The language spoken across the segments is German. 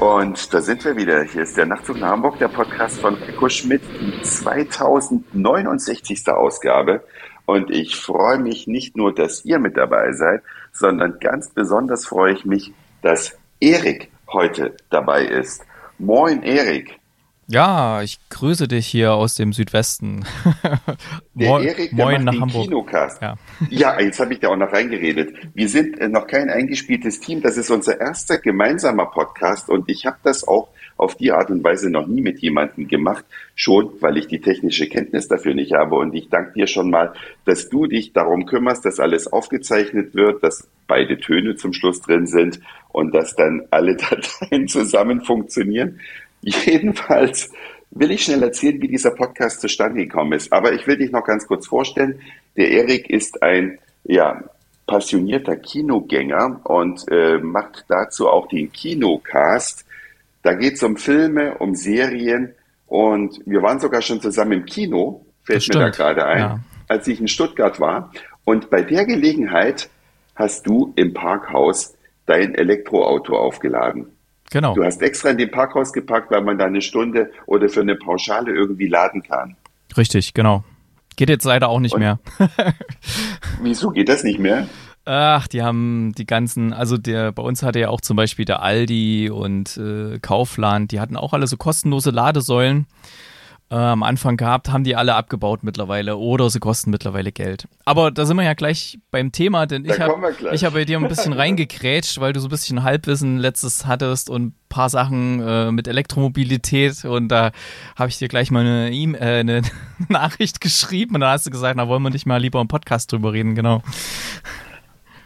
Und da sind wir wieder. Hier ist der Nachtzug nach Hamburg, der Podcast von Rico Schmidt, die 2069. Ausgabe. Und ich freue mich nicht nur, dass ihr mit dabei seid, sondern ganz besonders freue ich mich, dass Erik heute dabei ist. Moin, Erik. Ja, ich grüße dich hier aus dem Südwesten. Der Mo Erik, der Moin nach den Hamburg. Kinocast. Ja, ja jetzt habe ich da auch noch reingeredet. Wir sind äh, noch kein eingespieltes Team. Das ist unser erster gemeinsamer Podcast und ich habe das auch auf die Art und Weise noch nie mit jemandem gemacht. Schon, weil ich die technische Kenntnis dafür nicht habe. Und ich danke dir schon mal, dass du dich darum kümmerst, dass alles aufgezeichnet wird, dass beide Töne zum Schluss drin sind und dass dann alle Dateien zusammen funktionieren. Jedenfalls will ich schnell erzählen, wie dieser Podcast zustande gekommen ist. Aber ich will dich noch ganz kurz vorstellen. Der Erik ist ein ja, passionierter Kinogänger und äh, macht dazu auch den Kinocast. Da geht es um Filme, um Serien und wir waren sogar schon zusammen im Kino, fällt mir da gerade ein, ja. als ich in Stuttgart war. Und bei der Gelegenheit hast du im Parkhaus dein Elektroauto aufgeladen. Genau. Du hast extra in den Parkhaus gepackt, weil man da eine Stunde oder für eine Pauschale irgendwie laden kann. Richtig, genau. Geht jetzt leider auch nicht Und mehr. wieso geht das nicht mehr? Ach, die haben die ganzen, also der bei uns hatte ja auch zum Beispiel der Aldi und äh, Kaufland, die hatten auch alle so kostenlose Ladesäulen äh, am Anfang gehabt, haben die alle abgebaut mittlerweile oder sie kosten mittlerweile Geld. Aber da sind wir ja gleich beim Thema, denn ich habe hab bei dir ein bisschen reingekrätscht, weil du so ein bisschen Halbwissen letztes hattest und ein paar Sachen äh, mit Elektromobilität und da habe ich dir gleich mal eine, e äh, eine Nachricht geschrieben und da hast du gesagt, na wollen wir nicht mal lieber im Podcast drüber reden, genau.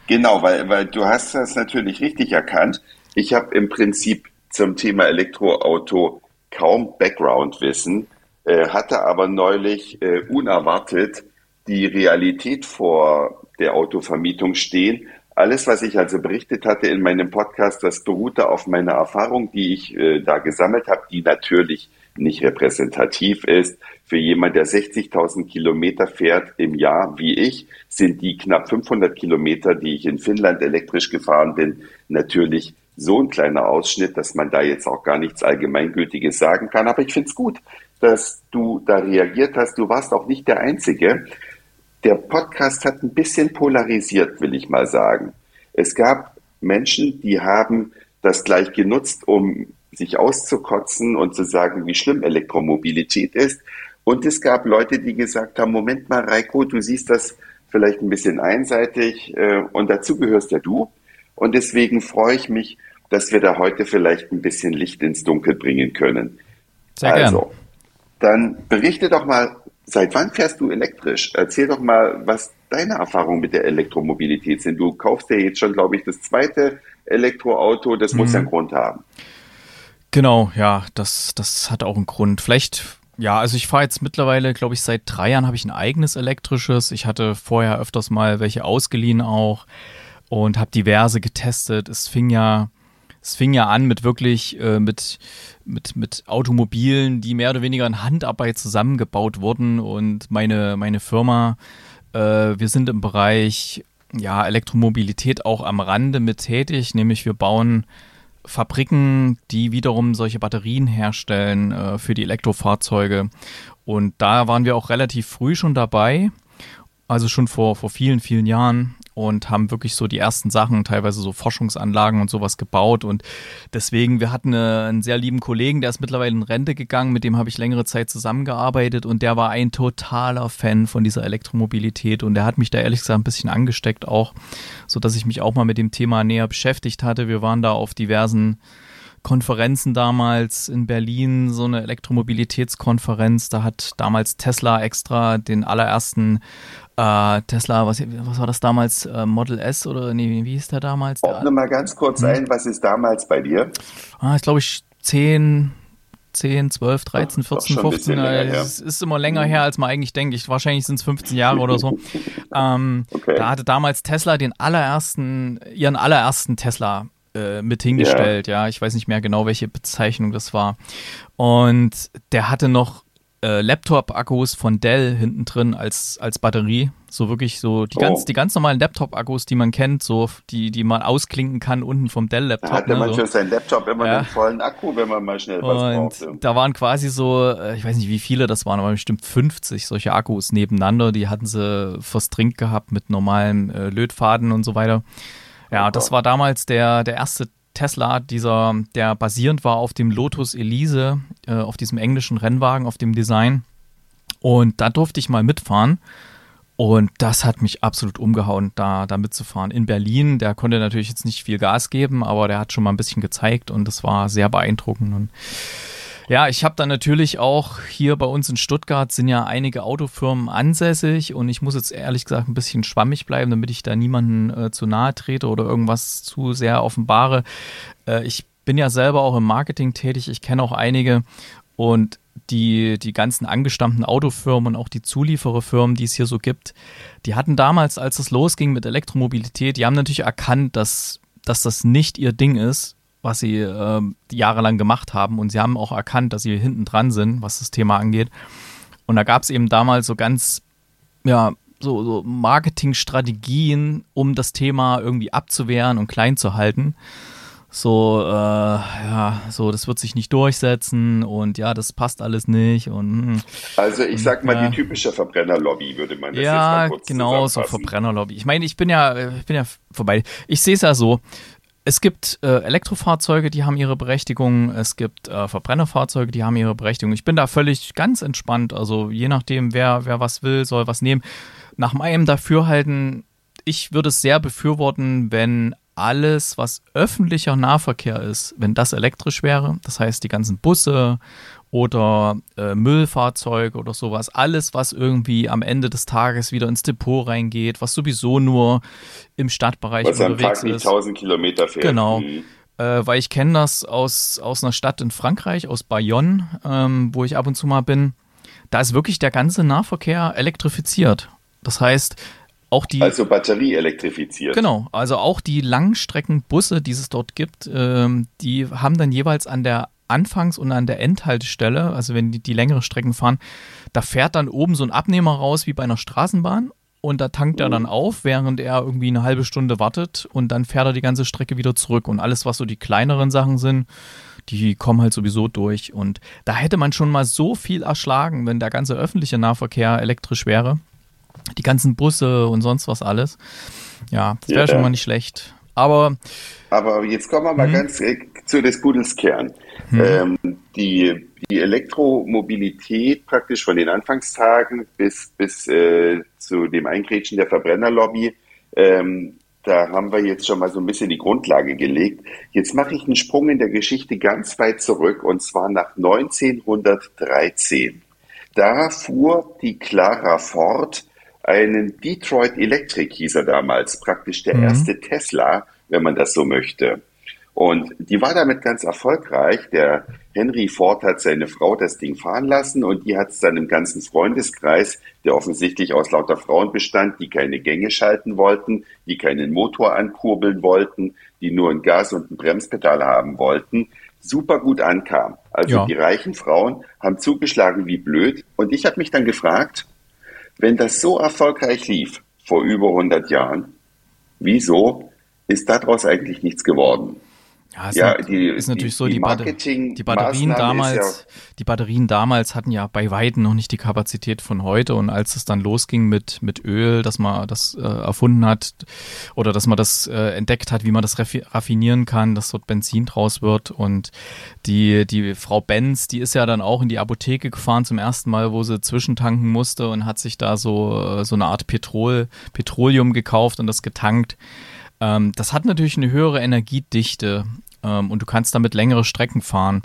Genau, weil, weil du hast das natürlich richtig erkannt. Ich habe im Prinzip zum Thema Elektroauto kaum Background-Wissen äh, hatte aber neulich äh, unerwartet die Realität vor der Autovermietung stehen. Alles, was ich also berichtet hatte in meinem Podcast, das beruhte auf meiner Erfahrung, die ich äh, da gesammelt habe, die natürlich nicht repräsentativ ist. Für jemand, der 60.000 Kilometer fährt im Jahr wie ich, sind die knapp 500 Kilometer, die ich in Finnland elektrisch gefahren bin, natürlich so ein kleiner Ausschnitt, dass man da jetzt auch gar nichts Allgemeingültiges sagen kann. Aber ich finde es gut, dass du da reagiert hast. Du warst auch nicht der Einzige. Der Podcast hat ein bisschen polarisiert, will ich mal sagen. Es gab Menschen, die haben das gleich genutzt, um sich auszukotzen und zu sagen, wie schlimm Elektromobilität ist. Und es gab Leute, die gesagt haben, Moment mal, Reiko, du siehst das vielleicht ein bisschen einseitig äh, und dazu gehörst ja du. Und deswegen freue ich mich, dass wir da heute vielleicht ein bisschen Licht ins Dunkel bringen können. Sehr also, gern. Dann berichte doch mal, seit wann fährst du elektrisch? Erzähl doch mal, was deine Erfahrungen mit der Elektromobilität sind. Du kaufst ja jetzt schon, glaube ich, das zweite Elektroauto. Das mhm. muss ja einen Grund haben. Genau, ja, das, das hat auch einen Grund. Vielleicht ja, also ich fahre jetzt mittlerweile, glaube ich, seit drei Jahren habe ich ein eigenes elektrisches. Ich hatte vorher öfters mal welche ausgeliehen auch und habe diverse getestet. Es fing ja es fing ja an mit wirklich äh, mit, mit, mit Automobilen, die mehr oder weniger in Handarbeit zusammengebaut wurden. Und meine, meine Firma, äh, wir sind im Bereich ja, Elektromobilität auch am Rande mit tätig, nämlich wir bauen Fabriken, die wiederum solche Batterien herstellen äh, für die Elektrofahrzeuge. Und da waren wir auch relativ früh schon dabei, also schon vor, vor vielen, vielen Jahren und haben wirklich so die ersten Sachen, teilweise so Forschungsanlagen und sowas gebaut. Und deswegen, wir hatten eine, einen sehr lieben Kollegen, der ist mittlerweile in Rente gegangen, mit dem habe ich längere Zeit zusammengearbeitet und der war ein totaler Fan von dieser Elektromobilität und der hat mich da ehrlich gesagt ein bisschen angesteckt auch, so dass ich mich auch mal mit dem Thema näher beschäftigt hatte. Wir waren da auf diversen Konferenzen damals in Berlin, so eine Elektromobilitätskonferenz. Da hat damals Tesla extra den allerersten äh, Tesla, was, was war das damals? Äh, Model S oder nee, wie hieß der damals? Ordne mal ganz kurz hm. ein, was ist damals bei dir? Ah, ich glaube ich 10, 10, 12, 13, 14, 15. Es ist immer länger her, als man eigentlich denkt. Ich, wahrscheinlich sind es 15 Jahre oder so. ähm, okay. Da hatte damals Tesla den allerersten, ihren allerersten Tesla äh, mit hingestellt, ja. ja. Ich weiß nicht mehr genau, welche Bezeichnung das war. Und der hatte noch äh, Laptop-Akkus von Dell hinten drin als, als Batterie. So wirklich so die, oh. ganz, die ganz normalen Laptop-Akkus, die man kennt, so die, die man ausklinken kann unten vom Dell-Laptop. Da hatte ne, man so. für seinen Laptop immer ja. einen vollen Akku, wenn man mal schnell was und brauchte. Da waren quasi so, äh, ich weiß nicht wie viele das waren, aber bestimmt 50 solche Akkus nebeneinander. Die hatten sie fürs Trink gehabt mit normalen äh, Lötfaden und so weiter. Ja, das war damals der, der erste Tesla, dieser, der basierend war auf dem Lotus Elise, äh, auf diesem englischen Rennwagen, auf dem Design. Und da durfte ich mal mitfahren. Und das hat mich absolut umgehauen, da, da mitzufahren. In Berlin, der konnte natürlich jetzt nicht viel Gas geben, aber der hat schon mal ein bisschen gezeigt und das war sehr beeindruckend. Und ja, ich habe dann natürlich auch hier bei uns in Stuttgart sind ja einige Autofirmen ansässig und ich muss jetzt ehrlich gesagt ein bisschen schwammig bleiben, damit ich da niemanden äh, zu nahe trete oder irgendwas zu sehr offenbare. Äh, ich bin ja selber auch im Marketing tätig, ich kenne auch einige und die, die ganzen angestammten Autofirmen und auch die Zuliefererfirmen, die es hier so gibt, die hatten damals, als es losging mit Elektromobilität, die haben natürlich erkannt, dass, dass das nicht ihr Ding ist, was sie äh, jahrelang gemacht haben. Und sie haben auch erkannt, dass sie hinten dran sind, was das Thema angeht. Und da gab es eben damals so ganz, ja, so, so Marketingstrategien, um das Thema irgendwie abzuwehren und klein zu halten. So, äh, ja, so, das wird sich nicht durchsetzen und ja, das passt alles nicht und. Hm. Also ich sag mal, ja. die typische Verbrennerlobby würde man das ja, jetzt mal kurz genau, so Verbrennerlobby. Ich meine, ich bin ja, ich bin ja vorbei. Ich sehe es ja so es gibt äh, Elektrofahrzeuge, die haben ihre Berechtigung. Es gibt äh, Verbrennerfahrzeuge, die haben ihre Berechtigung. Ich bin da völlig ganz entspannt. Also je nachdem, wer, wer was will, soll was nehmen. Nach meinem Dafürhalten, ich würde es sehr befürworten, wenn alles, was öffentlicher Nahverkehr ist, wenn das elektrisch wäre. Das heißt, die ganzen Busse oder äh, Müllfahrzeug oder sowas. Alles, was irgendwie am Ende des Tages wieder ins Depot reingeht, was sowieso nur im Stadtbereich was unterwegs am Tag ist. 1000 Kilometer fährt. Genau. Mhm. Äh, weil ich kenne das aus, aus einer Stadt in Frankreich, aus Bayonne, ähm, wo ich ab und zu mal bin. Da ist wirklich der ganze Nahverkehr elektrifiziert. Das heißt, auch die. Also Batterie elektrifiziert. Genau, also auch die Langstreckenbusse, die es dort gibt, ähm, die haben dann jeweils an der Anfangs- und an der Endhaltestelle, also wenn die, die längere Strecken fahren, da fährt dann oben so ein Abnehmer raus wie bei einer Straßenbahn und da tankt er dann auf, während er irgendwie eine halbe Stunde wartet und dann fährt er die ganze Strecke wieder zurück und alles, was so die kleineren Sachen sind, die kommen halt sowieso durch und da hätte man schon mal so viel erschlagen, wenn der ganze öffentliche Nahverkehr elektrisch wäre. Die ganzen Busse und sonst was alles. Ja, das wäre ja, schon mal nicht schlecht. Aber, aber jetzt kommen wir mal hm. ganz zu des Pudels Kern. Mhm. Ähm, die, die Elektromobilität praktisch von den Anfangstagen bis, bis äh, zu dem Eingrätschen der Verbrennerlobby, ähm, da haben wir jetzt schon mal so ein bisschen die Grundlage gelegt. Jetzt mache ich einen Sprung in der Geschichte ganz weit zurück und zwar nach 1913. Da fuhr die Clara Ford einen Detroit Electric, hieß er damals, praktisch der mhm. erste Tesla, wenn man das so möchte. Und die war damit ganz erfolgreich. Der Henry Ford hat seine Frau das Ding fahren lassen und die hat es dann im ganzen Freundeskreis, der offensichtlich aus lauter Frauen bestand, die keine Gänge schalten wollten, die keinen Motor ankurbeln wollten, die nur ein Gas und ein Bremspedal haben wollten, super gut ankam. Also ja. die reichen Frauen haben zugeschlagen wie blöd. Und ich habe mich dann gefragt, wenn das so erfolgreich lief vor über 100 Jahren, wieso ist daraus eigentlich nichts geworden? Ja, ist, ja, die, ist natürlich die, so, die, die, die Batterien damals, ja die Batterien damals hatten ja bei weitem noch nicht die Kapazität von heute und als es dann losging mit, mit Öl, dass man das äh, erfunden hat oder dass man das äh, entdeckt hat, wie man das raffinieren kann, dass dort Benzin draus wird und die, die Frau Benz, die ist ja dann auch in die Apotheke gefahren zum ersten Mal, wo sie zwischentanken musste und hat sich da so, äh, so eine Art Petrol, Petroleum gekauft und das getankt. Ähm, das hat natürlich eine höhere Energiedichte ähm, und du kannst damit längere Strecken fahren.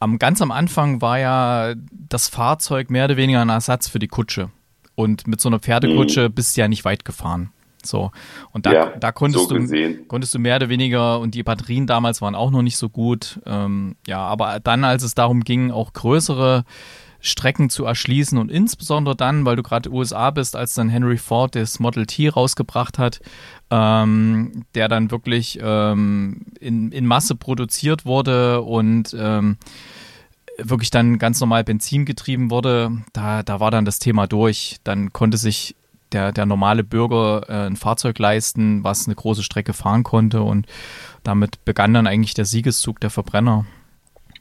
Am, ganz am Anfang war ja das Fahrzeug mehr oder weniger ein Ersatz für die Kutsche. Und mit so einer Pferdekutsche mhm. bist du ja nicht weit gefahren. So. Und da, ja, da konntest, so du, konntest du mehr oder weniger, und die Batterien damals waren auch noch nicht so gut. Ähm, ja, aber dann, als es darum ging, auch größere Strecken zu erschließen und insbesondere dann, weil du gerade USA bist, als dann Henry Ford das Model T rausgebracht hat, ähm, der dann wirklich ähm, in, in Masse produziert wurde und ähm, wirklich dann ganz normal Benzin getrieben wurde, da, da war dann das Thema durch. Dann konnte sich der, der normale Bürger äh, ein Fahrzeug leisten, was eine große Strecke fahren konnte und damit begann dann eigentlich der Siegeszug der Verbrenner.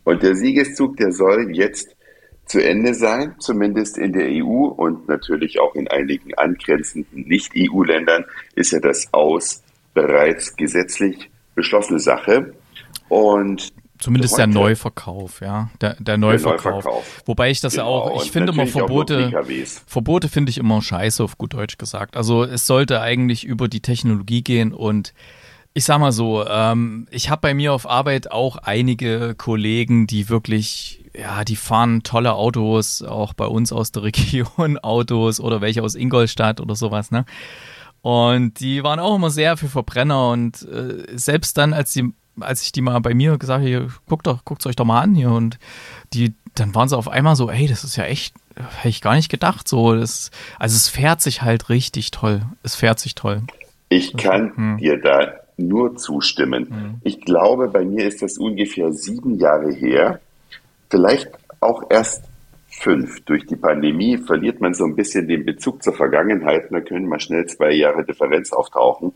Und der Siegeszug, der soll jetzt zu Ende sein, zumindest in der EU und natürlich auch in einigen angrenzenden Nicht-EU-Ländern ist ja das Aus bereits gesetzlich beschlossene Sache. Und Zumindest der Neuverkauf, ja. Der, der Neuverkauf. der, Neuverkauf. Wobei ich das genau. ja auch, ich finde immer Verbote, Verbote finde ich immer scheiße, auf gut Deutsch gesagt. Also es sollte eigentlich über die Technologie gehen und ich sag mal so, ähm, ich habe bei mir auf Arbeit auch einige Kollegen, die wirklich, ja, die fahren tolle Autos, auch bei uns aus der Region Autos oder welche aus Ingolstadt oder sowas, ne? Und die waren auch immer sehr für Verbrenner und äh, selbst dann, als die als ich die mal bei mir gesagt habe, guckt doch, guckt euch doch mal an hier und die, dann waren sie auf einmal so, ey, das ist ja echt, hätte ich gar nicht gedacht, so, das, also es fährt sich halt richtig toll, es fährt sich toll. Ich kann hm. dir da nur zustimmen. Hm. Ich glaube, bei mir ist das ungefähr sieben Jahre her, vielleicht auch erst fünf. Durch die Pandemie verliert man so ein bisschen den Bezug zur Vergangenheit, da können mal schnell zwei Jahre Differenz auftauchen.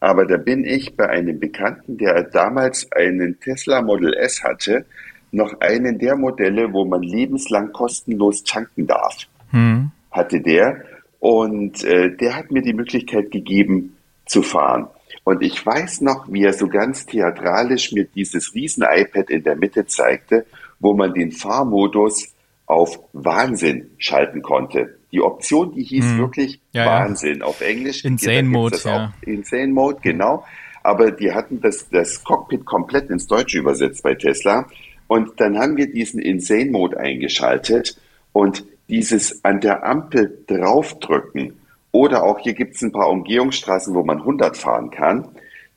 Aber da bin ich bei einem Bekannten, der damals einen Tesla Model S hatte, noch einen der Modelle, wo man lebenslang kostenlos tanken darf, hm. hatte der. Und äh, der hat mir die Möglichkeit gegeben zu fahren. Und ich weiß noch, wie er so ganz theatralisch mir dieses riesen iPad in der Mitte zeigte, wo man den Fahrmodus auf Wahnsinn schalten konnte. Die Option, die hieß hm. wirklich ja, Wahnsinn. Ja. Auf Englisch. Insane Mode, ja. Insane Mode, genau. Aber die hatten das, das Cockpit komplett ins Deutsche übersetzt bei Tesla. Und dann haben wir diesen Insane Mode eingeschaltet und dieses an der Ampel draufdrücken oder auch hier gibt es ein paar Umgehungsstraßen, wo man 100 fahren kann,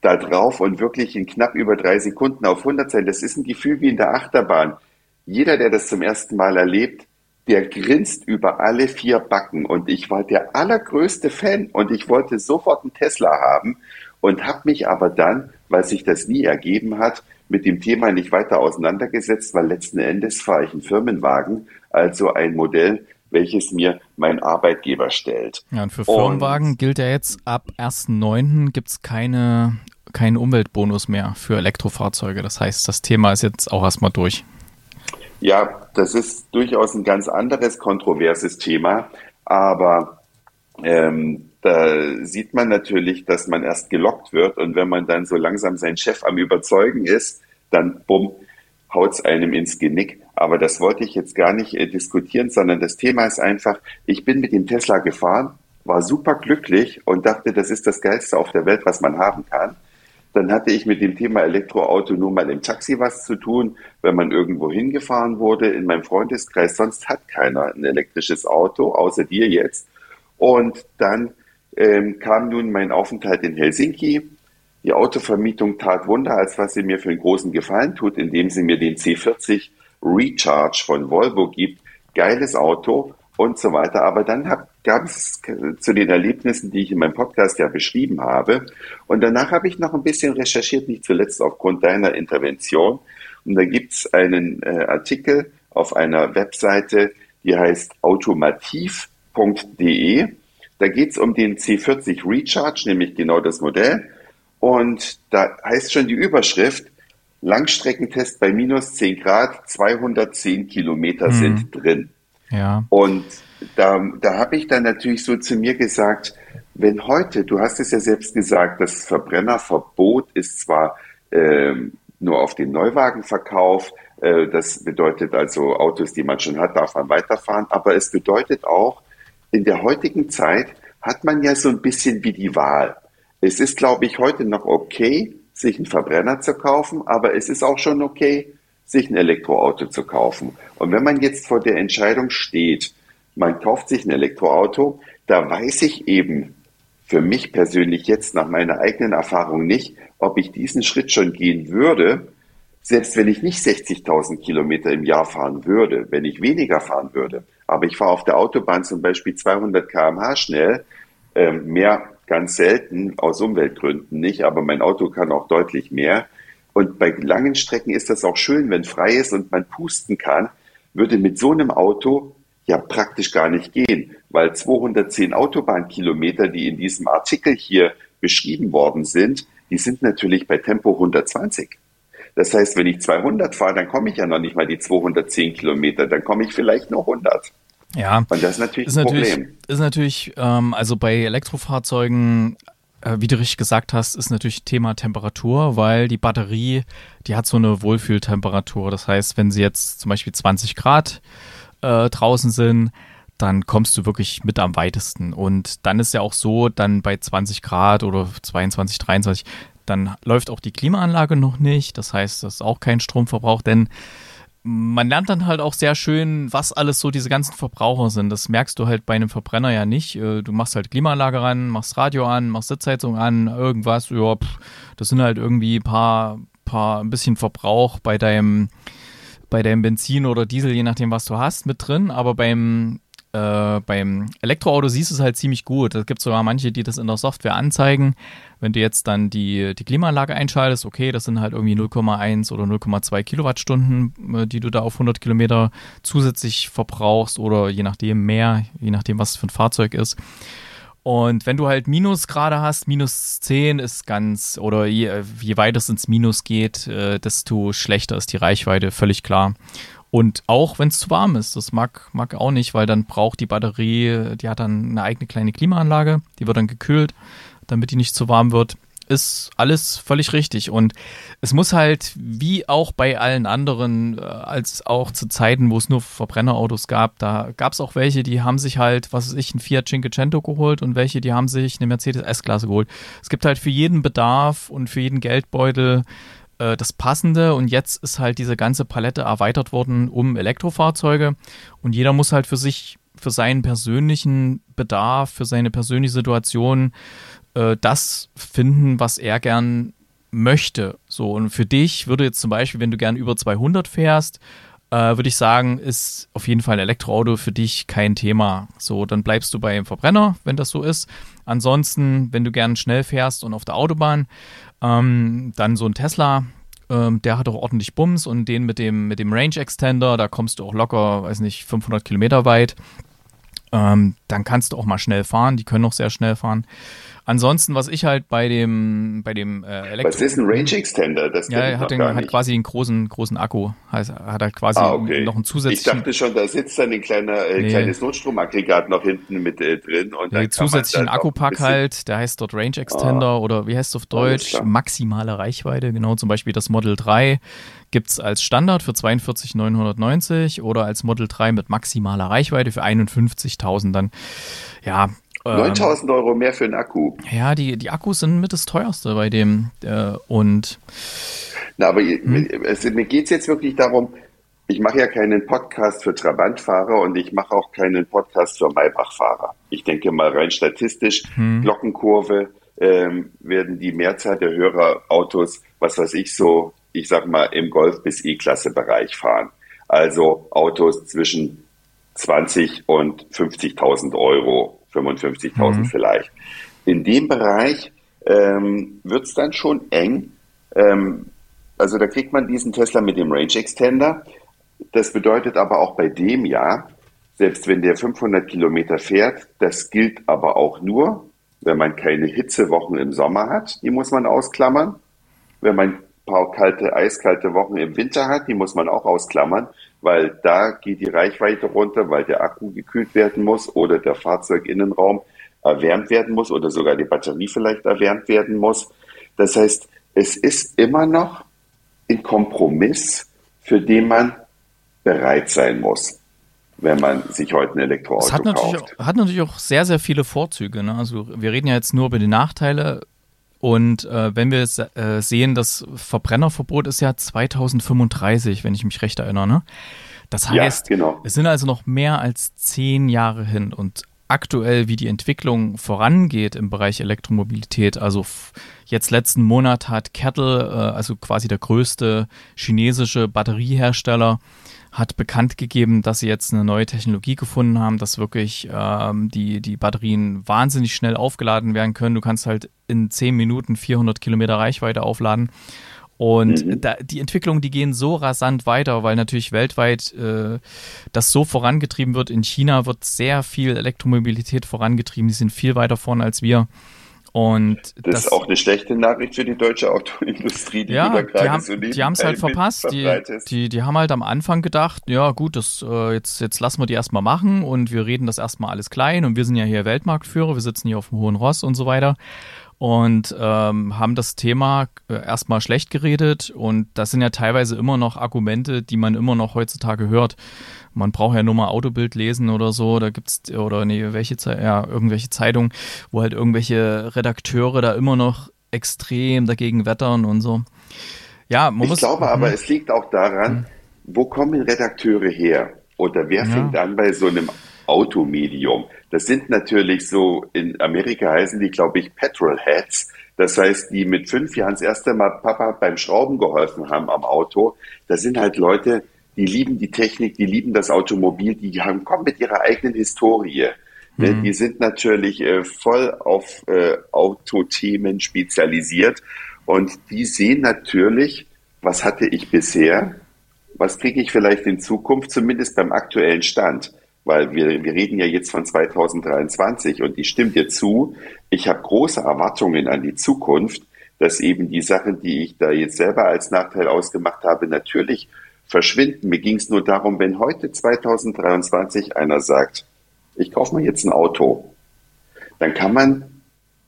da drauf und wirklich in knapp über drei Sekunden auf 100 sein. Das ist ein Gefühl wie in der Achterbahn. Jeder, der das zum ersten Mal erlebt, der grinst über alle vier Backen und ich war der allergrößte Fan und ich wollte sofort einen Tesla haben und habe mich aber dann, weil sich das nie ergeben hat, mit dem Thema nicht weiter auseinandergesetzt, weil letzten Endes fahre ich einen Firmenwagen, also ein Modell, welches mir mein Arbeitgeber stellt. Ja, und für Firmenwagen und, gilt ja jetzt ab 1.9. gibt es keine, keinen Umweltbonus mehr für Elektrofahrzeuge. Das heißt, das Thema ist jetzt auch erstmal durch. Ja, das ist durchaus ein ganz anderes kontroverses Thema, aber ähm, da sieht man natürlich, dass man erst gelockt wird und wenn man dann so langsam seinen Chef am Überzeugen ist, dann bumm, haut's einem ins Genick. Aber das wollte ich jetzt gar nicht äh, diskutieren, sondern das Thema ist einfach, ich bin mit dem Tesla gefahren, war super glücklich und dachte, das ist das Geilste auf der Welt, was man haben kann. Dann hatte ich mit dem Thema Elektroauto nur mal im Taxi was zu tun, wenn man irgendwo hingefahren wurde. In meinem Freundeskreis sonst hat keiner ein elektrisches Auto, außer dir jetzt. Und dann ähm, kam nun mein Aufenthalt in Helsinki. Die Autovermietung tat Wunder, als was sie mir für einen großen Gefallen tut, indem sie mir den C40 Recharge von Volvo gibt. Geiles Auto und so weiter. Aber dann gab es zu den Erlebnissen, die ich in meinem Podcast ja beschrieben habe. Und danach habe ich noch ein bisschen recherchiert, nicht zuletzt aufgrund deiner Intervention. Und da gibt es einen äh, Artikel auf einer Webseite, die heißt automativ.de. Da geht es um den C40 Recharge, nämlich genau das Modell. Und da heißt schon die Überschrift, Langstreckentest bei minus 10 Grad, 210 Kilometer hm. sind drin. Ja. Und da, da habe ich dann natürlich so zu mir gesagt, wenn heute, du hast es ja selbst gesagt, das Verbrennerverbot ist zwar ähm, nur auf den Neuwagen verkauft, äh, das bedeutet also Autos, die man schon hat, darf man weiterfahren, aber es bedeutet auch, in der heutigen Zeit hat man ja so ein bisschen wie die Wahl. Es ist, glaube ich, heute noch okay, sich einen Verbrenner zu kaufen, aber es ist auch schon okay, sich ein Elektroauto zu kaufen. Und wenn man jetzt vor der Entscheidung steht, man kauft sich ein Elektroauto, da weiß ich eben für mich persönlich jetzt nach meiner eigenen Erfahrung nicht, ob ich diesen Schritt schon gehen würde, selbst wenn ich nicht 60.000 Kilometer im Jahr fahren würde, wenn ich weniger fahren würde. Aber ich fahre auf der Autobahn zum Beispiel 200 km/h schnell, ähm, mehr ganz selten aus Umweltgründen nicht, aber mein Auto kann auch deutlich mehr Und bei langen Strecken ist das auch schön, wenn frei ist und man pusten kann, würde mit so einem Auto ja praktisch gar nicht gehen, weil 210 Autobahnkilometer, die in diesem Artikel hier beschrieben worden sind, die sind natürlich bei Tempo 120. Das heißt, wenn ich 200 fahre, dann komme ich ja noch nicht mal die 210 Kilometer, dann komme ich vielleicht nur 100. Ja, und das ist natürlich ist ein natürlich, Problem. Ist natürlich, ähm, also bei Elektrofahrzeugen, äh, wie du richtig gesagt hast, ist natürlich Thema Temperatur, weil die Batterie, die hat so eine Wohlfühltemperatur. Das heißt, wenn sie jetzt zum Beispiel 20 Grad äh, draußen sind, dann kommst du wirklich mit am weitesten. Und dann ist ja auch so, dann bei 20 Grad oder 22, 23, dann läuft auch die Klimaanlage noch nicht. Das heißt, das ist auch kein Stromverbrauch, denn man lernt dann halt auch sehr schön, was alles so diese ganzen Verbraucher sind. Das merkst du halt bei einem Verbrenner ja nicht. Äh, du machst halt Klimaanlage ran, machst Radio an, machst Sitzheizung an, irgendwas. Ja, pff, das sind halt irgendwie ein paar, paar, ein bisschen Verbrauch bei deinem, bei deinem Benzin oder Diesel, je nachdem, was du hast, mit drin. Aber beim äh, beim Elektroauto siehst du es halt ziemlich gut. Es gibt sogar manche, die das in der Software anzeigen. Wenn du jetzt dann die, die Klimaanlage einschaltest, okay, das sind halt irgendwie 0,1 oder 0,2 Kilowattstunden, äh, die du da auf 100 Kilometer zusätzlich verbrauchst oder je nachdem mehr, je nachdem, was es für ein Fahrzeug ist. Und wenn du halt Minusgrade hast, minus 10 ist ganz, oder je, je weiter es ins Minus geht, äh, desto schlechter ist die Reichweite, völlig klar. Und auch wenn es zu warm ist, das mag, mag auch nicht, weil dann braucht die Batterie, die hat dann eine eigene kleine Klimaanlage, die wird dann gekühlt, damit die nicht zu warm wird. Ist alles völlig richtig. Und es muss halt, wie auch bei allen anderen, äh, als auch zu Zeiten, wo es nur Verbrennerautos gab, da gab es auch welche, die haben sich halt, was weiß ich, ein Fiat Cinquecento geholt und welche, die haben sich eine Mercedes S-Klasse geholt. Es gibt halt für jeden Bedarf und für jeden Geldbeutel äh, das Passende und jetzt ist halt diese ganze Palette erweitert worden um Elektrofahrzeuge und jeder muss halt für sich, für seinen persönlichen Bedarf, für seine persönliche Situation äh, das finden, was er gern möchte. So und für dich würde jetzt zum Beispiel, wenn du gern über 200 fährst, äh, würde ich sagen, ist auf jeden Fall ein Elektroauto für dich kein Thema. So, dann bleibst du beim Verbrenner, wenn das so ist. Ansonsten, wenn du gern schnell fährst und auf der Autobahn, ähm, dann so ein Tesla, ähm, der hat auch ordentlich Bums und den mit dem, mit dem Range Extender, da kommst du auch locker, weiß nicht, 500 Kilometer weit. Ähm, dann kannst du auch mal schnell fahren, die können auch sehr schnell fahren. Ansonsten, was ich halt bei dem, bei dem äh, Elektro Was ist ein Range Extender? Das ja, er hat, den, hat quasi einen großen, großen Akku. Heißt, hat halt quasi ah, okay. noch einen zusätzlichen. Ich dachte schon, da sitzt dann ein kleiner, äh, nee. kleines Notstromaggregat noch hinten mit äh, drin. Und ja, zusätzlichen Akkupack halt, der heißt dort Range Extender ah. oder wie heißt es auf Deutsch? Maximale Reichweite, genau, zum Beispiel das Model 3 gibt es als Standard für 42.990 oder als Model 3 mit maximaler Reichweite für 51.000 dann. Ja, 9000 ähm, Euro mehr für einen Akku. Ja, die, die Akkus sind mit das teuerste bei dem. Äh, und. Na, aber hm? es, mir geht es jetzt wirklich darum, ich mache ja keinen Podcast für Trabantfahrer und ich mache auch keinen Podcast für Maybachfahrer. Ich denke mal rein statistisch, hm. Glockenkurve ähm, werden die Mehrzahl der Hörerautos, was weiß ich so, ich sag mal im Golf- bis E-Klasse-Bereich fahren. Also Autos zwischen 20 und 50.000 Euro 55.000 mhm. vielleicht. In dem Bereich ähm, wird es dann schon eng. Ähm, also da kriegt man diesen Tesla mit dem Range Extender. Das bedeutet aber auch bei dem ja, selbst wenn der 500 Kilometer fährt, das gilt aber auch nur, wenn man keine Hitzewochen im Sommer hat, die muss man ausklammern. Wenn man ein paar kalte, eiskalte Wochen im Winter hat, die muss man auch ausklammern weil da geht die Reichweite runter, weil der Akku gekühlt werden muss oder der Fahrzeuginnenraum erwärmt werden muss oder sogar die Batterie vielleicht erwärmt werden muss. Das heißt, es ist immer noch ein Kompromiss, für den man bereit sein muss, wenn man sich heute ein Elektroauto das hat natürlich kauft. Auch, hat natürlich auch sehr, sehr viele Vorzüge. Ne? Also wir reden ja jetzt nur über die Nachteile. Und äh, wenn wir äh, sehen, das Verbrennerverbot ist ja 2035, wenn ich mich recht erinnere. Ne? Das heißt, ja, genau. es sind also noch mehr als zehn Jahre hin. Und aktuell, wie die Entwicklung vorangeht im Bereich Elektromobilität, also jetzt letzten Monat hat Kettle, äh, also quasi der größte chinesische Batteriehersteller, hat bekannt gegeben, dass sie jetzt eine neue Technologie gefunden haben, dass wirklich ähm, die, die Batterien wahnsinnig schnell aufgeladen werden können. Du kannst halt in 10 Minuten 400 Kilometer Reichweite aufladen. Und mhm. da, die Entwicklungen, die gehen so rasant weiter, weil natürlich weltweit äh, das so vorangetrieben wird. In China wird sehr viel Elektromobilität vorangetrieben. Die sind viel weiter vorne als wir. Und das, das, ist auch eine schlechte Nachricht für die deutsche Autoindustrie, die ja, da gerade die haben, so Die haben es halt verpasst. Die, die, die haben halt am Anfang gedacht, ja gut, das, äh, jetzt, jetzt lassen wir die erstmal machen und wir reden das erstmal alles klein und wir sind ja hier Weltmarktführer, wir sitzen hier auf dem hohen Ross und so weiter und ähm, haben das Thema äh, erstmal schlecht geredet und das sind ja teilweise immer noch Argumente, die man immer noch heutzutage hört. Man braucht ja nur mal Autobild lesen oder so, da gibt's oder nee, welche ja, irgendwelche Zeitungen, wo halt irgendwelche Redakteure da immer noch extrem dagegen wettern und so. Ja, man ich muss, glaube aber, hm. es liegt auch daran, hm. wo kommen Redakteure her? Oder wer ja. fängt an bei so einem Automedium? Das sind natürlich so, in Amerika heißen die, glaube ich, Petrolheads. Das heißt, die mit fünf Jahren das erste Mal Papa beim Schrauben geholfen haben am Auto. Das sind halt Leute, die lieben die Technik, die lieben das Automobil, die haben, kommen mit ihrer eigenen Historie. Ne, mhm. Die sind natürlich äh, voll auf äh, Autothemen spezialisiert und die sehen natürlich, was hatte ich bisher, was kriege ich vielleicht in Zukunft, zumindest beim aktuellen Stand weil wir, wir reden ja jetzt von 2023 und ich stimme dir zu, ich habe große Erwartungen an die Zukunft, dass eben die Sachen, die ich da jetzt selber als Nachteil ausgemacht habe, natürlich verschwinden. Mir ging es nur darum, wenn heute 2023 einer sagt, ich kaufe mir jetzt ein Auto, dann kann man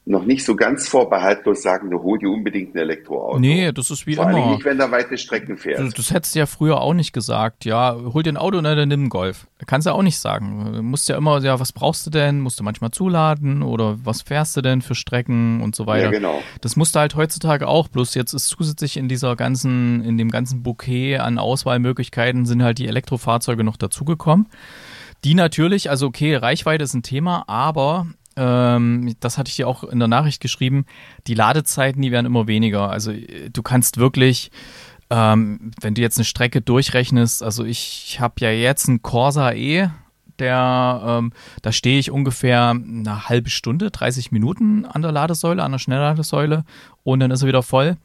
noch nicht so ganz vorbehaltlos sagen, du hol dir unbedingt ein Elektroauto. Nee, das ist wie Vor immer. Vor allem nicht, wenn er weite Strecken fährt. Das, das hättest du ja früher auch nicht gesagt. Ja, hol dir ein Auto und dann nimm einen Golf. Kannst du ja auch nicht sagen. Du musst ja immer, ja, was brauchst du denn? Musst du manchmal zuladen oder was fährst du denn für Strecken und so weiter. Ja, genau. Das musst du halt heutzutage auch. Bloß jetzt ist zusätzlich in dieser ganzen, in dem ganzen Bouquet an Auswahlmöglichkeiten sind halt die Elektrofahrzeuge noch dazugekommen. Die natürlich, also okay, Reichweite ist ein Thema, aber ähm, das hatte ich dir auch in der Nachricht geschrieben, die Ladezeiten, die werden immer weniger. Also du kannst wirklich, ähm, wenn du jetzt eine Strecke durchrechnest, also ich habe ja jetzt einen Corsa E, der, ähm, da stehe ich ungefähr eine halbe Stunde, 30 Minuten an der Ladesäule, an der Schnellladesäule und dann ist er wieder voll.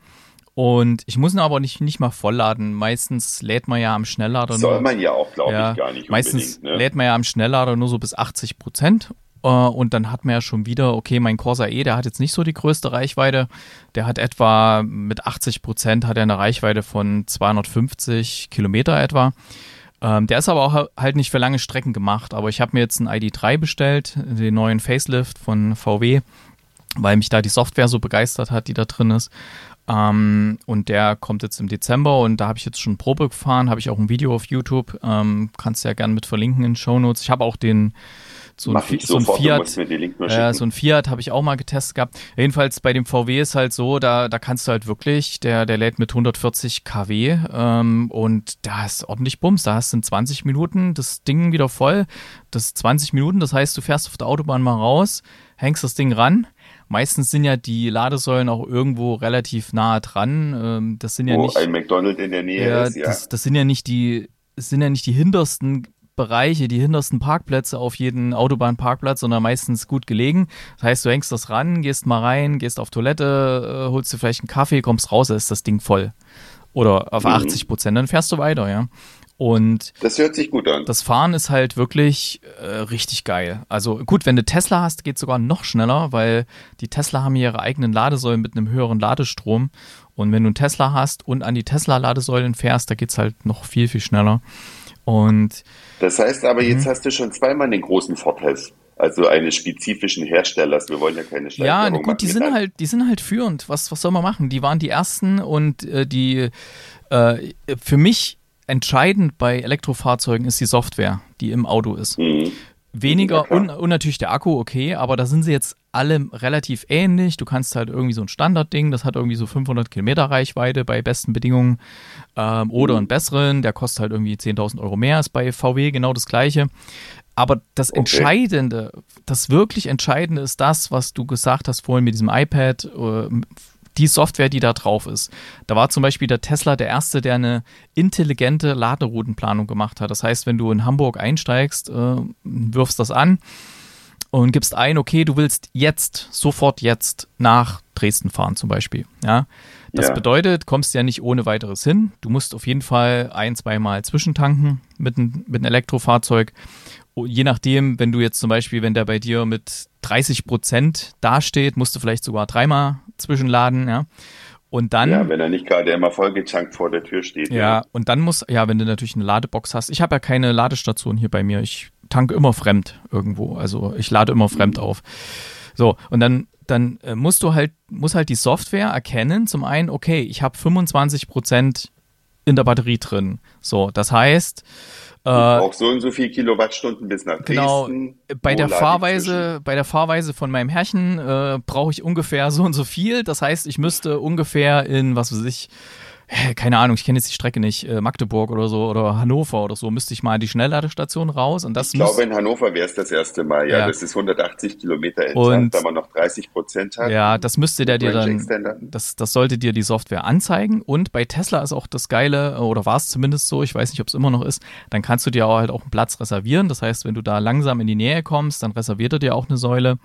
Und ich muss ihn aber nicht, nicht mal vollladen. Meistens lädt man ja am Schnelllader Soll nur. Soll man ja auch, glaube ja, ich, gar nicht. Meistens ne? lädt man ja am Schnelllader nur so bis 80 Prozent. Äh, und dann hat man ja schon wieder, okay, mein Corsa E, der hat jetzt nicht so die größte Reichweite. Der hat etwa mit 80 Prozent hat er eine Reichweite von 250 Kilometer etwa. Ähm, der ist aber auch halt nicht für lange Strecken gemacht. Aber ich habe mir jetzt einen ID3 bestellt, den neuen Facelift von VW, weil mich da die Software so begeistert hat, die da drin ist. Ähm, und der kommt jetzt im Dezember und da habe ich jetzt schon Probe gefahren, habe ich auch ein Video auf YouTube. Ähm, kannst ja gerne mit verlinken in Show Notes. Ich habe auch den so ein, so ein Fiat, äh, so ein Fiat habe ich auch mal getestet gehabt. Jedenfalls bei dem VW ist halt so, da, da kannst du halt wirklich, der, der lädt mit 140 kW ähm, und da ist ordentlich Bums. Da hast du in 20 Minuten das Ding wieder voll. Das ist 20 Minuten, das heißt, du fährst auf der Autobahn mal raus, hängst das Ding ran. Meistens sind ja die Ladesäulen auch irgendwo relativ nahe dran. Ähm, das sind ja Wo nicht. ein McDonald's in der Nähe ja, ist, ja. Das, das sind ja nicht die, sind ja nicht die hintersten Bereiche, die hintersten Parkplätze auf jeden Autobahnparkplatz, sondern meistens gut gelegen. Das heißt, du hängst das ran, gehst mal rein, gehst auf Toilette, äh, holst dir vielleicht einen Kaffee, kommst raus, ist das Ding voll. Oder auf mhm. 80 Prozent, dann fährst du weiter, ja. Und das hört sich gut an. Das Fahren ist halt wirklich äh, richtig geil. Also gut, wenn du Tesla hast, geht sogar noch schneller, weil die Tesla haben ihre eigenen Ladesäulen mit einem höheren Ladestrom. Und wenn du einen Tesla hast und an die Tesla-Ladesäulen fährst, da geht es halt noch viel, viel schneller. Und das heißt aber, jetzt mhm. hast du schon zweimal den großen Vorteil, also eines spezifischen Herstellers. Wir wollen ja keine Ja, gut, die sind halt, die sind halt führend. Was, was soll man machen? Die waren die ersten und äh, die äh, für mich entscheidend bei Elektrofahrzeugen ist die Software, die im Auto ist. Mhm. Weniger und, und, natürlich der Akku, okay, aber da sind sie jetzt alle relativ ähnlich. Du kannst halt irgendwie so ein Standardding, das hat irgendwie so 500 Kilometer Reichweite bei besten Bedingungen ähm, oder mhm. einen besseren, der kostet halt irgendwie 10.000 Euro mehr, ist bei VW genau das gleiche. Aber das okay. Entscheidende, das wirklich Entscheidende ist das, was du gesagt hast vorhin mit diesem iPad, äh, die Software, die da drauf ist. Da war zum Beispiel der Tesla der erste, der eine intelligente Laderoutenplanung gemacht hat. Das heißt, wenn du in Hamburg einsteigst, äh, wirfst das an und gibst ein, okay, du willst jetzt, sofort jetzt nach Dresden fahren zum Beispiel. Ja, das ja. bedeutet, kommst ja nicht ohne weiteres hin. Du musst auf jeden Fall ein, zweimal zwischentanken mit, ein, mit einem Elektrofahrzeug. Je nachdem, wenn du jetzt zum Beispiel, wenn der bei dir mit 30 Prozent dasteht, musst du vielleicht sogar dreimal zwischenladen, ja. Und dann. Ja, wenn er nicht gerade immer vollgetankt vor der Tür steht. Ja, ja, und dann muss, ja, wenn du natürlich eine Ladebox hast. Ich habe ja keine Ladestation hier bei mir. Ich tanke immer fremd irgendwo. Also ich lade immer fremd mhm. auf. So, und dann, dann äh, musst du halt, muss halt die Software erkennen, zum einen, okay, ich habe 25 Prozent in der Batterie drin. So, das heißt, äh, auch so und so viel Kilowattstunden bis nach genau, Dresden. Bei der Fahrweise, bei der Fahrweise von meinem Herrchen äh, brauche ich ungefähr so und so viel. Das heißt, ich müsste ungefähr in, was weiß ich, keine Ahnung, ich kenne jetzt die Strecke nicht, äh, Magdeburg oder so oder Hannover oder so, müsste ich mal die Schnellladestation raus. Und das ich glaube, in Hannover wäre es das erste Mal, ja, ja. Das ist 180 Kilometer entfernt, da man noch 30 Prozent hat. Ja, das müsste der dir dann, das, das sollte dir die Software anzeigen. Und bei Tesla ist auch das Geile, oder war es zumindest so, ich weiß nicht, ob es immer noch ist, dann kannst du dir auch halt auch einen Platz reservieren. Das heißt, wenn du da langsam in die Nähe kommst, dann reserviert er dir auch eine Säule.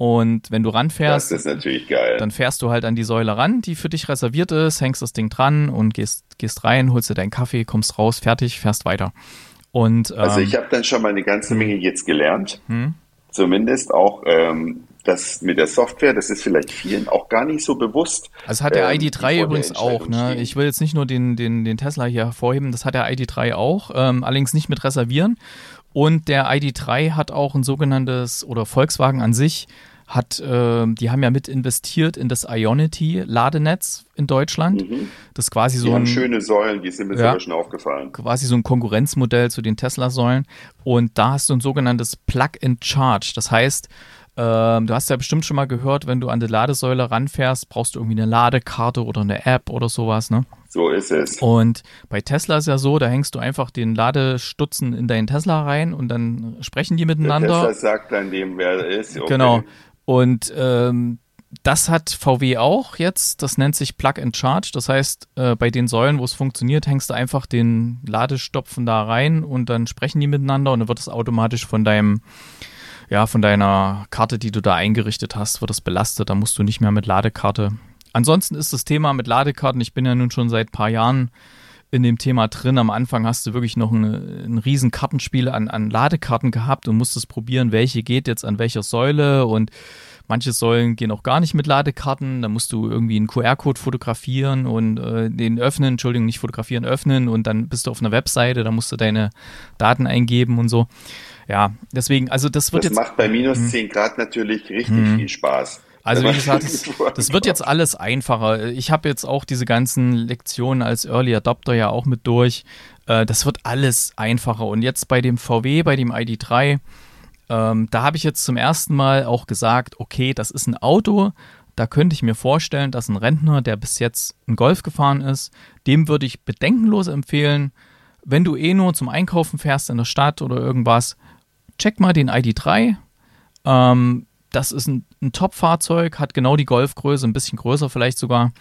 Und wenn du ranfährst, das ist natürlich geil. dann fährst du halt an die Säule ran, die für dich reserviert ist, hängst das Ding dran und gehst, gehst rein, holst dir deinen Kaffee, kommst raus, fertig, fährst weiter. Und, ähm, also ich habe dann schon mal eine ganze Menge jetzt gelernt. Hm? Zumindest auch ähm, das mit der Software, das ist vielleicht vielen auch gar nicht so bewusst. Also hat der ähm, ID3 übrigens auch, ne? Ich will jetzt nicht nur den, den, den Tesla hier hervorheben, das hat der ID3 auch, ähm, allerdings nicht mit reservieren. Und der ID3 hat auch ein sogenanntes, oder Volkswagen an sich, hat, äh, die haben ja mit investiert in das Ionity-Ladenetz in Deutschland. Mhm. Das ist quasi die so ein. schöne Säulen, die sind mir ja, schon aufgefallen. Quasi so ein Konkurrenzmodell zu den Tesla-Säulen. Und da hast du ein sogenanntes Plug-and-Charge. Das heißt, äh, du hast ja bestimmt schon mal gehört, wenn du an die Ladesäule ranfährst, brauchst du irgendwie eine Ladekarte oder eine App oder sowas, ne? So ist es. Und bei Tesla ist ja so, da hängst du einfach den Ladestutzen in deinen Tesla rein und dann sprechen die miteinander. Der Tesla sagt dann dem, wer er ist. Okay. Genau. Und ähm, das hat VW auch jetzt, das nennt sich Plug and Charge. Das heißt, äh, bei den Säulen, wo es funktioniert, hängst du einfach den Ladestopfen da rein und dann sprechen die miteinander und dann wird es automatisch von deinem, ja, von deiner Karte, die du da eingerichtet hast, wird es belastet. Da musst du nicht mehr mit Ladekarte. Ansonsten ist das Thema mit Ladekarten, ich bin ja nun schon seit ein paar Jahren in dem Thema drin. Am Anfang hast du wirklich noch ein, ein riesen Kartenspiel an, an Ladekarten gehabt und musstest probieren, welche geht jetzt an welcher Säule und manche Säulen gehen auch gar nicht mit Ladekarten. Da musst du irgendwie einen QR-Code fotografieren und äh, den öffnen, Entschuldigung, nicht fotografieren, öffnen und dann bist du auf einer Webseite, da musst du deine Daten eingeben und so. Ja, deswegen, also das wird das jetzt. Das macht bei minus 10 hm. Grad natürlich richtig hm. viel Spaß. Also wie gesagt, das, das wird jetzt alles einfacher. Ich habe jetzt auch diese ganzen Lektionen als Early Adopter ja auch mit durch. Äh, das wird alles einfacher. Und jetzt bei dem VW, bei dem ID3, ähm, da habe ich jetzt zum ersten Mal auch gesagt, okay, das ist ein Auto, da könnte ich mir vorstellen, dass ein Rentner, der bis jetzt einen Golf gefahren ist, dem würde ich bedenkenlos empfehlen, wenn du eh nur zum Einkaufen fährst in der Stadt oder irgendwas, check mal den ID3. Ähm, das ist ein, ein Top-Fahrzeug, hat genau die Golfgröße, ein bisschen größer vielleicht sogar.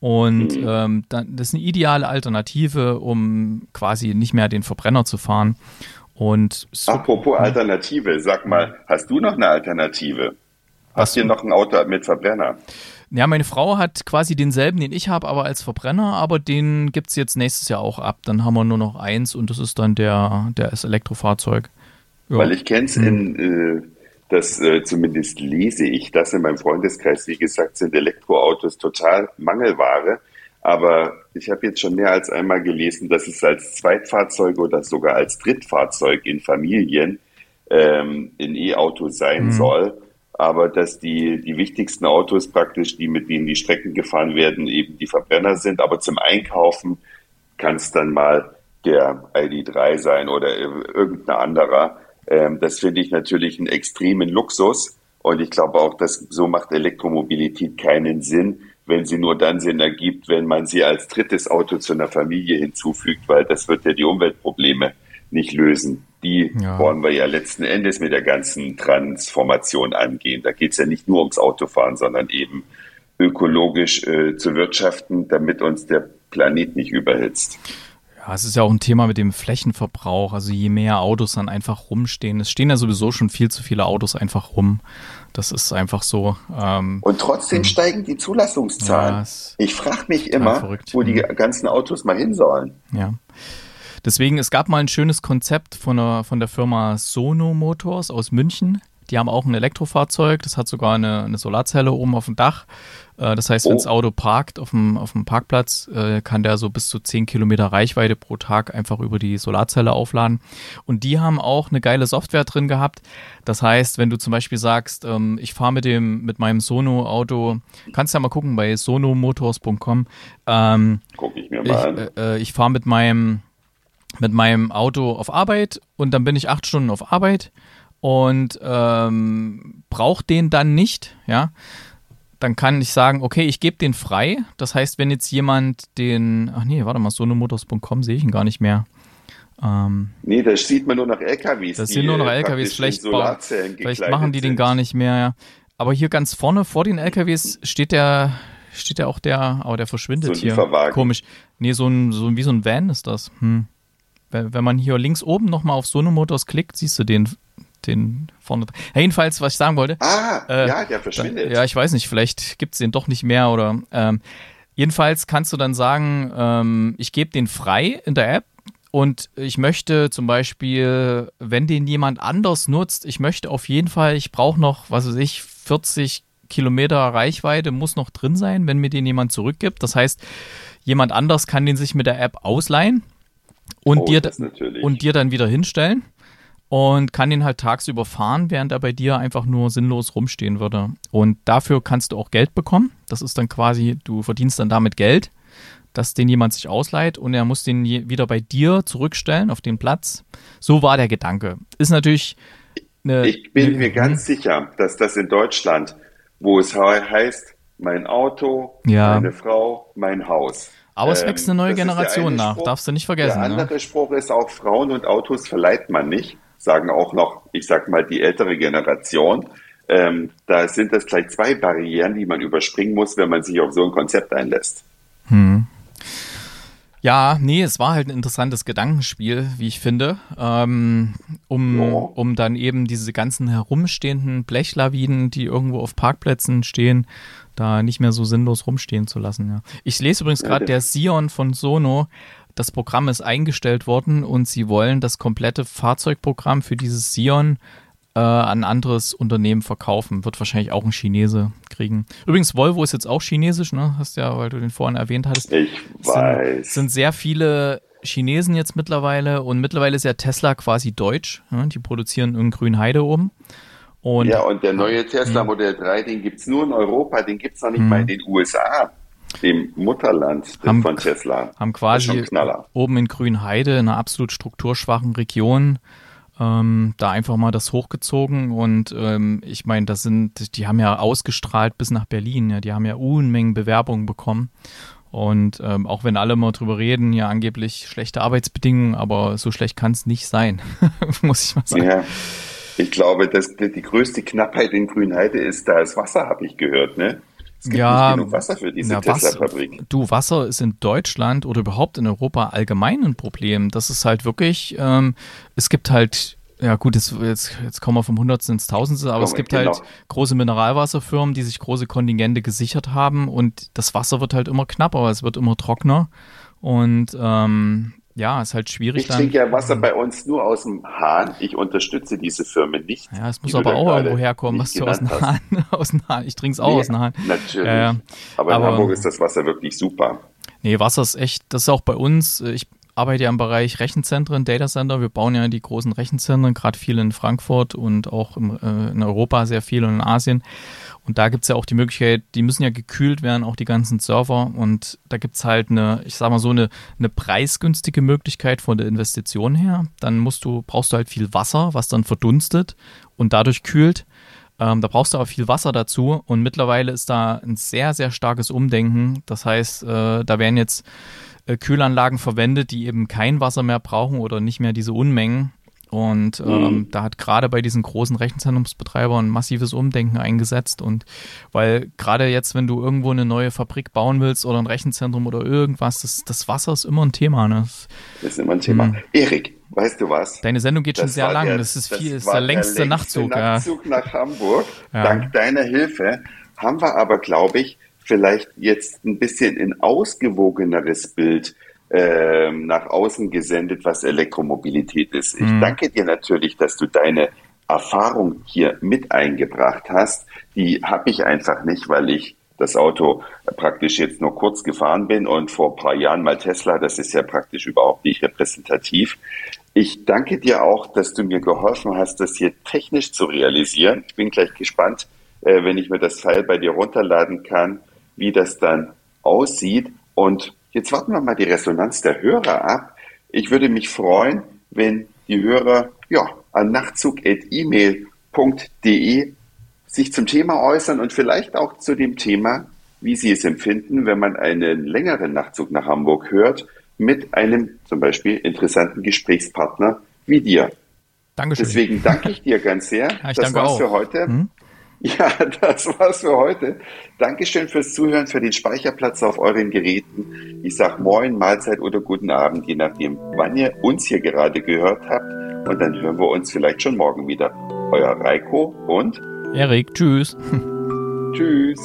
Und mhm. ähm, das ist eine ideale Alternative, um quasi nicht mehr den Verbrenner zu fahren. Und so, Apropos Alternative, sag mal, hast du noch eine Alternative? Hast du noch ein Auto mit Verbrenner? Ja, meine Frau hat quasi denselben, den ich habe, aber als Verbrenner, aber den gibt es jetzt nächstes Jahr auch ab. Dann haben wir nur noch eins und das ist dann der, der ist Elektrofahrzeug. Ja. Weil ich kenne es in äh, das äh, zumindest lese ich das in meinem Freundeskreis. Wie gesagt, sind Elektroautos total Mangelware. Aber ich habe jetzt schon mehr als einmal gelesen, dass es als Zweitfahrzeug oder sogar als Drittfahrzeug in Familien ähm, ein E-Auto sein mhm. soll. Aber dass die, die wichtigsten Autos praktisch, die mit denen die Strecken gefahren werden, eben die Verbrenner sind. Aber zum Einkaufen kann es dann mal der ID3 sein oder irgendein anderer. Ähm, das finde ich natürlich einen extremen Luxus. Und ich glaube auch, dass so macht Elektromobilität keinen Sinn, wenn sie nur dann Sinn ergibt, wenn man sie als drittes Auto zu einer Familie hinzufügt, weil das wird ja die Umweltprobleme nicht lösen. Die ja. wollen wir ja letzten Endes mit der ganzen Transformation angehen. Da geht es ja nicht nur ums Autofahren, sondern eben ökologisch äh, zu wirtschaften, damit uns der Planet nicht überhitzt. Ja, es ist ja auch ein Thema mit dem Flächenverbrauch. Also je mehr Autos dann einfach rumstehen. Es stehen ja sowieso schon viel zu viele Autos einfach rum. Das ist einfach so. Ähm, Und trotzdem hm. steigen die Zulassungszahlen. Ja, ich frage mich immer, verrückt. wo die ganzen Autos mal hin sollen. Ja. Deswegen, es gab mal ein schönes Konzept von der, von der Firma Sono Motors aus München. Die haben auch ein Elektrofahrzeug, das hat sogar eine, eine Solarzelle oben auf dem Dach. Äh, das heißt, oh. wenn das Auto parkt auf dem, auf dem Parkplatz, äh, kann der so bis zu 10 Kilometer Reichweite pro Tag einfach über die Solarzelle aufladen. Und die haben auch eine geile Software drin gehabt. Das heißt, wenn du zum Beispiel sagst, ähm, ich fahre mit dem, mit meinem Sono-Auto, kannst ja mal gucken bei sonomotors.com. Ähm, Guck ich mir mal ich, an. Äh, ich fahre mit meinem, mit meinem Auto auf Arbeit und dann bin ich acht Stunden auf Arbeit und ähm, braucht den dann nicht, ja, dann kann ich sagen, okay, ich gebe den frei. Das heißt, wenn jetzt jemand den, ach nee, warte mal, sonomotors.com sehe ich ihn gar nicht mehr. Ähm, nee, da sieht man nur noch LKWs. Das sind nur noch LKWs, vielleicht, vielleicht machen die den gar nicht mehr. Ja. Aber hier ganz vorne vor den LKWs steht der, steht ja auch der, aber der verschwindet so hier. Komisch. Nee, so ein, so wie so ein Van ist das. Hm. Wenn man hier links oben nochmal auf Sonomotors klickt, siehst du den den vorne. Ja, jedenfalls, was ich sagen wollte. Ah, äh, ja, der verschwindet. Da, ja, ich weiß nicht, vielleicht gibt es den doch nicht mehr oder. Ähm, jedenfalls kannst du dann sagen, ähm, ich gebe den frei in der App und ich möchte zum Beispiel, wenn den jemand anders nutzt, ich möchte auf jeden Fall, ich brauche noch, was weiß ich, 40 Kilometer Reichweite muss noch drin sein, wenn mir den jemand zurückgibt. Das heißt, jemand anders kann den sich mit der App ausleihen und, oh, dir, und dir dann wieder hinstellen und kann den halt tagsüber fahren, während er bei dir einfach nur sinnlos rumstehen würde. Und dafür kannst du auch Geld bekommen. Das ist dann quasi, du verdienst dann damit Geld, dass den jemand sich ausleiht und er muss den wieder bei dir zurückstellen auf den Platz. So war der Gedanke. Ist natürlich eine, Ich bin eine, mir ganz sicher, dass das in Deutschland, wo es heißt, mein Auto, ja. meine Frau, mein Haus. Aber es wächst eine neue Generation nach, Spruch, darfst du nicht vergessen. Der andere ne? Spruch ist auch, Frauen und Autos verleiht man nicht sagen auch noch, ich sag mal, die ältere Generation. Ähm, da sind das gleich zwei Barrieren, die man überspringen muss, wenn man sich auf so ein Konzept einlässt. Hm. Ja, nee, es war halt ein interessantes Gedankenspiel, wie ich finde, ähm, um, ja. um dann eben diese ganzen herumstehenden Blechlawinen, die irgendwo auf Parkplätzen stehen, da nicht mehr so sinnlos rumstehen zu lassen. Ja. Ich lese übrigens gerade, ja, der Sion von Sono das Programm ist eingestellt worden und sie wollen das komplette Fahrzeugprogramm für dieses Sion äh, an ein anderes Unternehmen verkaufen. Wird wahrscheinlich auch ein Chinese kriegen. Übrigens, Volvo ist jetzt auch chinesisch, ne? Hast ja, weil du den vorhin erwähnt hattest. Ich weiß. Sind, sind sehr viele Chinesen jetzt mittlerweile und mittlerweile ist ja Tesla quasi deutsch. Ne? Die produzieren in Grünheide oben. Und, ja, und der neue Tesla Modell 3, den gibt es nur in Europa, den gibt es noch nicht mal in den USA dem Mutterland haben, von Tesla. Haben quasi oben in Grünheide, in einer absolut strukturschwachen Region, ähm, da einfach mal das hochgezogen und ähm, ich meine, das sind, die haben ja ausgestrahlt bis nach Berlin, ja, die haben ja Unmengen Bewerbungen bekommen. Und ähm, auch wenn alle mal drüber reden, ja angeblich schlechte Arbeitsbedingungen, aber so schlecht kann es nicht sein, muss ich mal sagen. Ja. Ich glaube, dass die größte Knappheit in Grünheide ist da das Wasser, habe ich gehört, ne? Es gibt ja, nicht genug Wasser für diese Tesla-Fabrik. Du, Wasser ist in Deutschland oder überhaupt in Europa allgemein ein Problem. Das ist halt wirklich, ähm, es gibt halt ja gut, jetzt, jetzt, jetzt kommen wir vom Hundertsten ins Tausendste, aber Komm, es gibt genau. halt große Mineralwasserfirmen, die sich große Kontingente gesichert haben und das Wasser wird halt immer knapper, es wird immer trockener und ähm, ja, ist halt schwierig. Ich trinke ja Wasser bei uns nur aus dem Hahn. Ich unterstütze diese Firmen nicht. Ja, es muss aber auch irgendwo herkommen, was du aus dem Hahn, aus dem Hahn. Ich trinke es auch nee, aus dem Hahn. Natürlich. Ja, aber, aber in Hamburg ist das Wasser wirklich super. Nee, Wasser ist echt, das ist auch bei uns. Ich arbeite ja im Bereich Rechenzentren, Datacenter. Wir bauen ja die großen Rechenzentren, gerade viel in Frankfurt und auch im, äh, in Europa sehr viel und in Asien. Und da gibt es ja auch die Möglichkeit, die müssen ja gekühlt werden, auch die ganzen Server. Und da gibt es halt eine, ich sag mal so, eine, eine preisgünstige Möglichkeit von der Investition her. Dann musst du, brauchst du halt viel Wasser, was dann verdunstet und dadurch kühlt. Ähm, da brauchst du aber viel Wasser dazu. Und mittlerweile ist da ein sehr, sehr starkes Umdenken. Das heißt, äh, da werden jetzt äh, Kühlanlagen verwendet, die eben kein Wasser mehr brauchen oder nicht mehr diese Unmengen Und ähm, mhm. da hat gerade bei diesen großen Rechenzentrumsbetreibern ein massives Umdenken eingesetzt. Und weil gerade jetzt, wenn du irgendwo eine neue Fabrik bauen willst oder ein Rechenzentrum oder irgendwas, das, das Wasser ist immer ein Thema. Ne? Das ist immer ein Thema. Mhm. Erik, weißt du was? Deine Sendung geht schon sehr lang. Der, das ist viel, das ist der längste, der längste Nachtzug. Nachtzug ja. nach Hamburg. Ja. Dank deiner Hilfe haben wir aber, glaube ich, vielleicht jetzt ein bisschen ein ausgewogeneres Bild ähm, nach außen gesendet, was Elektromobilität ist. Ich mhm. danke dir natürlich, dass du deine Erfahrung hier mit eingebracht hast. Die habe ich einfach nicht, weil ich das Auto praktisch jetzt nur kurz gefahren bin und vor ein paar Jahren mal Tesla, das ist ja praktisch überhaupt nicht repräsentativ. Ich danke dir auch, dass du mir geholfen hast, das hier technisch zu realisieren. Ich bin gleich gespannt, äh, wenn ich mir das File bei dir runterladen kann, wie das dann aussieht. Und Jetzt warten wir mal die Resonanz der Hörer ab. Ich würde mich freuen, wenn die Hörer ja, an nachtzug.email.de sich zum Thema äußern und vielleicht auch zu dem Thema, wie sie es empfinden, wenn man einen längeren Nachtzug nach Hamburg hört, mit einem zum Beispiel interessanten Gesprächspartner wie dir. Dankeschön. Deswegen danke ich dir ganz sehr. Ja, das war's auch. für heute. Hm? Ja, das war's für heute. Dankeschön fürs Zuhören, für den Speicherplatz auf euren Geräten. Ich sag Moin, Mahlzeit oder guten Abend, je nachdem, wann ihr uns hier gerade gehört habt. Und dann hören wir uns vielleicht schon morgen wieder. Euer Reiko und Erik. Tschüss. Tschüss.